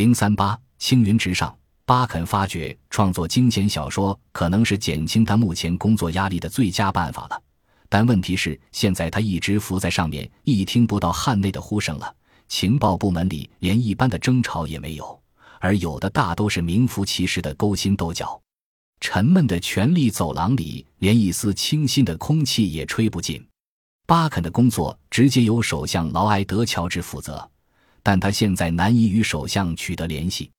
零三八，青云直上。巴肯发觉创作惊险小说可能是减轻他目前工作压力的最佳办法了，但问题是，现在他一直浮在上面，一听不到汉内的呼声了。情报部门里连一般的争吵也没有，而有的大都是名副其实的勾心斗角。沉闷的权力走廊里，连一丝清新的空气也吹不进。巴肯的工作直接由首相劳埃德·乔治负责，但他现在难以与首相取得联系。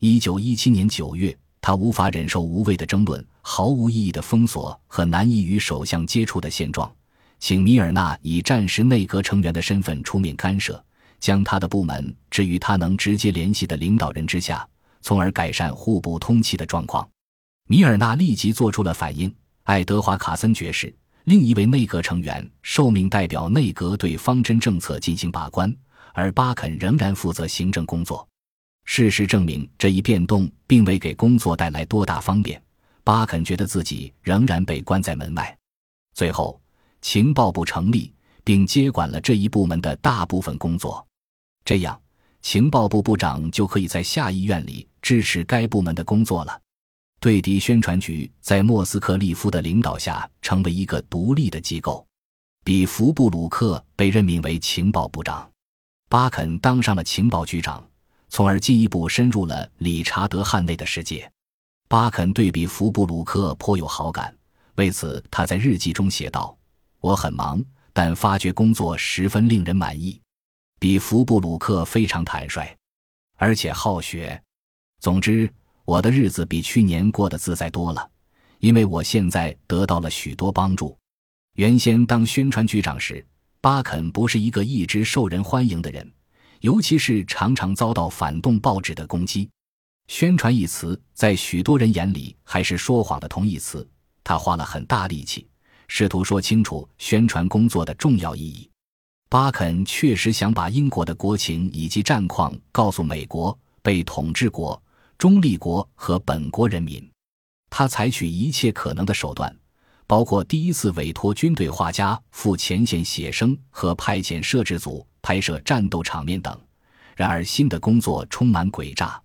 一九一七年九月，他无法忍受无谓的争论、毫无意义的封锁和难以与首相接触的现状，请米尔纳以战时内阁成员的身份出面干涉，将他的部门置于他能直接联系的领导人之下，从而改善互不通气的状况。米尔纳立即做出了反应。爱德华·卡森爵士，另一位内阁成员，受命代表内阁对方针政策进行把关，而巴肯仍然负责行政工作。事实证明，这一变动并未给工作带来多大方便。巴肯觉得自己仍然被关在门外。最后，情报部成立，并接管了这一部门的大部分工作。这样，情报部部长就可以在下议院里支持该部门的工作了。对敌宣传局在莫斯科利夫的领导下成为一个独立的机构。比弗布鲁克被任命为情报部长，巴肯当上了情报局长。从而进一步深入了理查德·汉内的世界。巴肯对比福布鲁克颇有好感，为此他在日记中写道：“我很忙，但发觉工作十分令人满意。比福布鲁克非常坦率，而且好学。总之，我的日子比去年过得自在多了，因为我现在得到了许多帮助。原先当宣传局长时，巴肯不是一个一直受人欢迎的人。”尤其是常常遭到反动报纸的攻击，宣传一词在许多人眼里还是说谎的同义词。他花了很大力气，试图说清楚宣传工作的重要意义。巴肯确实想把英国的国情以及战况告诉美国、被统治国、中立国和本国人民。他采取一切可能的手段，包括第一次委托军队画家赴前线写生和派遣摄制组。拍摄战斗场面等，然而新的工作充满诡诈。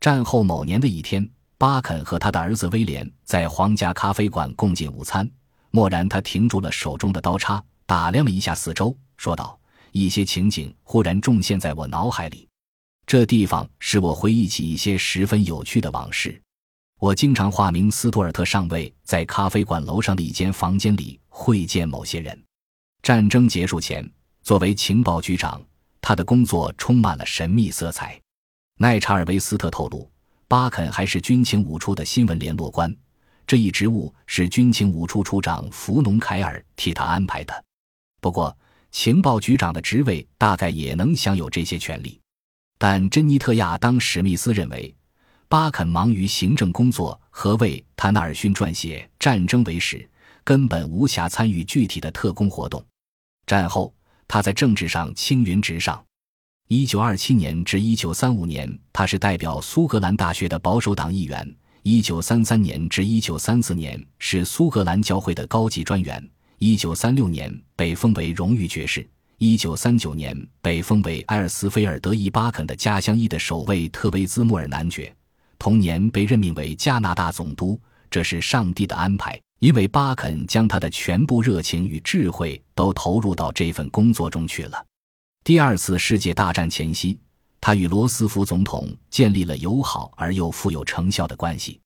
战后某年的一天，巴肯和他的儿子威廉在皇家咖啡馆共进午餐。蓦然，他停住了手中的刀叉，打量了一下四周，说道：“一些情景忽然重现在我脑海里，这地方使我回忆起一些十分有趣的往事。我经常化名斯图尔特上尉，在咖啡馆楼上的一间房间里会见某些人。战争结束前。”作为情报局长，他的工作充满了神秘色彩。奈查尔维斯特透露，巴肯还是军情五处的新闻联络官，这一职务是军情五处处长弗农凯尔替他安排的。不过，情报局长的职位大概也能享有这些权利。但珍妮特·亚当·史密斯认为，巴肯忙于行政工作和为他纳尔逊撰写《战争为史》，根本无暇参与具体的特工活动。战后。他在政治上青云直上。一九二七年至一九三五年，他是代表苏格兰大学的保守党议员；一九三三年至一九三四年是苏格兰教会的高级专员；一九三六年被封为荣誉爵士；一九三九年被封为埃尔斯菲尔德伊巴肯的家乡伊的守卫特维兹莫尔男爵。同年被任命为加拿大总督，这是上帝的安排。因为巴肯将他的全部热情与智慧都投入到这份工作中去了。第二次世界大战前夕，他与罗斯福总统建立了友好而又富有成效的关系。